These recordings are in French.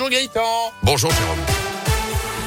Bonjour Gaëtan. Bonjour Jérôme.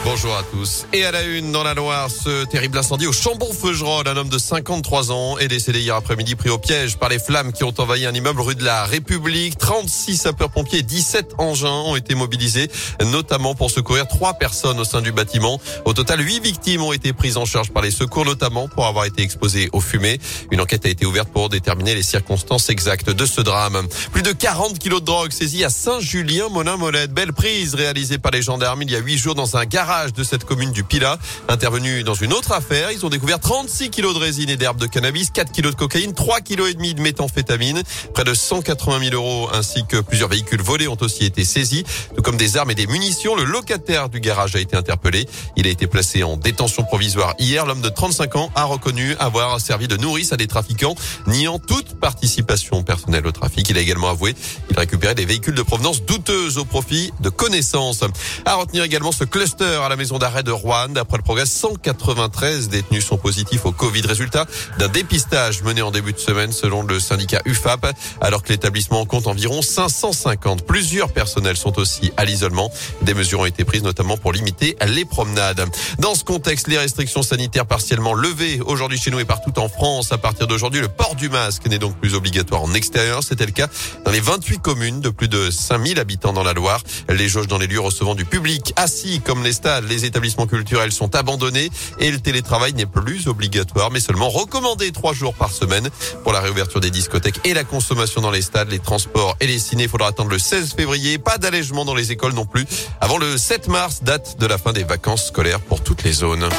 Bonjour à tous. Et à la une dans la Loire, ce terrible incendie au Chambon-Feugerolles. Un homme de 53 ans est décédé hier après-midi pris au piège par les flammes qui ont envahi un immeuble rue de la République. 36 sapeurs-pompiers et 17 engins ont été mobilisés, notamment pour secourir trois personnes au sein du bâtiment. Au total, huit victimes ont été prises en charge par les secours, notamment pour avoir été exposées aux fumées. Une enquête a été ouverte pour déterminer les circonstances exactes de ce drame. Plus de 40 kilos de drogue saisis à Saint-Julien-Molin-Molette. Belle prise réalisée par les gendarmes il y a huit jours dans un garage de cette commune du Pilat. Intervenu dans une autre affaire, ils ont découvert 36 kilos de résine et d'herbe de cannabis, 4 kilos de cocaïne, 3 kilos et demi de méthamphétamine, près de 180 000 euros ainsi que plusieurs véhicules volés ont aussi été saisis, tout comme des armes et des munitions. Le locataire du garage a été interpellé. Il a été placé en détention provisoire hier. L'homme de 35 ans a reconnu avoir servi de nourrice à des trafiquants, niant toute participation personnelle au trafic. Il a également avoué qu'il récupérait des véhicules de provenance douteuse au profit de connaissances. À retenir également ce cluster à la maison d'arrêt de Rouen. Après le progrès, 193 détenus sont positifs au Covid. Résultat d'un dépistage mené en début de semaine selon le syndicat UFAP, alors que l'établissement compte environ 550. Plusieurs personnels sont aussi à l'isolement. Des mesures ont été prises notamment pour limiter les promenades. Dans ce contexte, les restrictions sanitaires partiellement levées aujourd'hui chez nous et partout en France. À partir d'aujourd'hui, le port du masque n'est donc plus obligatoire en extérieur. C'était le cas dans les 28 communes de plus de 5000 habitants dans la Loire. Les jauges dans les lieux recevant du public assis comme les stades, les établissements culturels sont abandonnés et le télétravail n'est plus obligatoire mais seulement recommandé trois jours par semaine pour la réouverture des discothèques et la consommation dans les stades, les transports et les ciné. Il faudra attendre le 16 février. Pas d'allègement dans les écoles non plus avant le 7 mars, date de la fin des vacances scolaires pour toutes les zones.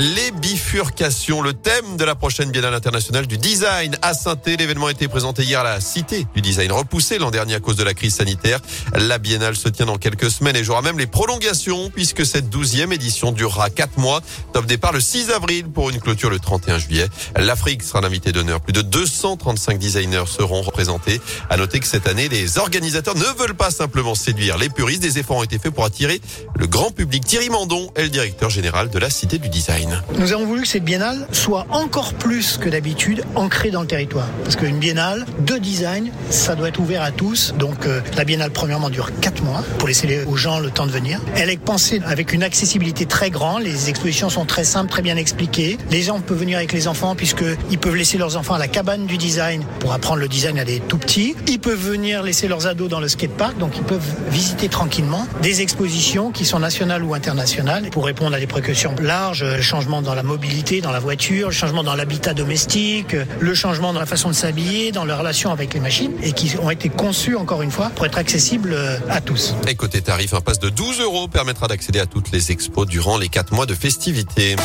Les bifurcations, le thème de la prochaine Biennale internationale du design à saint L'événement a été présenté hier à la Cité du design, repoussé l'an dernier à cause de la crise sanitaire. La Biennale se tient dans quelques semaines et j'aurai même les prolongations puisque cette douzième édition durera quatre mois. Top départ le 6 avril pour une clôture le 31 juillet. L'Afrique sera l'invité d'honneur. Plus de 235 designers seront représentés. À noter que cette année, les organisateurs ne veulent pas simplement séduire les puristes. Des efforts ont été faits pour attirer le grand public. Thierry Mandon est le directeur général de la Cité du design. Nous avons voulu que cette biennale soit encore plus que d'habitude ancrée dans le territoire. Parce qu'une biennale de design, ça doit être ouvert à tous. Donc euh, la biennale, premièrement, dure 4 mois pour laisser aux gens le temps de venir. Elle est pensée avec une accessibilité très grande. Les expositions sont très simples, très bien expliquées. Les gens peuvent venir avec les enfants puisqu'ils peuvent laisser leurs enfants à la cabane du design pour apprendre le design à des tout petits. Ils peuvent venir laisser leurs ados dans le skatepark, donc ils peuvent visiter tranquillement des expositions qui sont nationales ou internationales pour répondre à des précautions larges, changement dans la mobilité, dans la voiture, le changement dans l'habitat domestique, le changement dans la façon de s'habiller, dans leur relation avec les machines et qui ont été conçus encore une fois pour être accessibles euh, à tous. Et côté tarif, un pass de 12 euros permettra d'accéder à toutes les expos durant les 4 mois de festivités.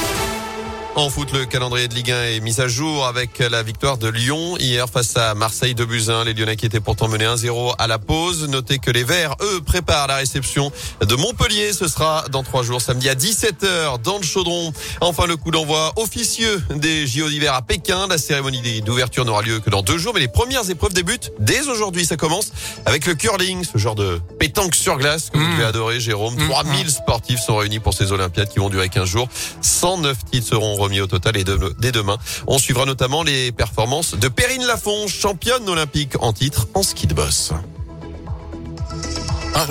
En foot, le calendrier de Ligue 1 est mis à jour avec la victoire de Lyon hier face à Marseille de Buzyn. Les Lyonnais qui étaient pourtant menés 1-0 à la pause. Notez que les Verts, eux, préparent la réception de Montpellier. Ce sera dans trois jours, samedi à 17h dans le Chaudron. Enfin, le coup d'envoi officieux des JO d'hiver à Pékin. La cérémonie d'ouverture n'aura lieu que dans deux jours, mais les premières épreuves débutent dès aujourd'hui. Ça commence avec le curling, ce genre de pétanque sur glace que vous mmh. devez adorer, Jérôme. 3000 mmh. sportifs sont réunis pour ces Olympiades qui vont durer 15 jours. 109 titres seront au total et dès demain. On suivra notamment les performances de Perrine Lafont, championne olympique en titre en ski de boss. Ah,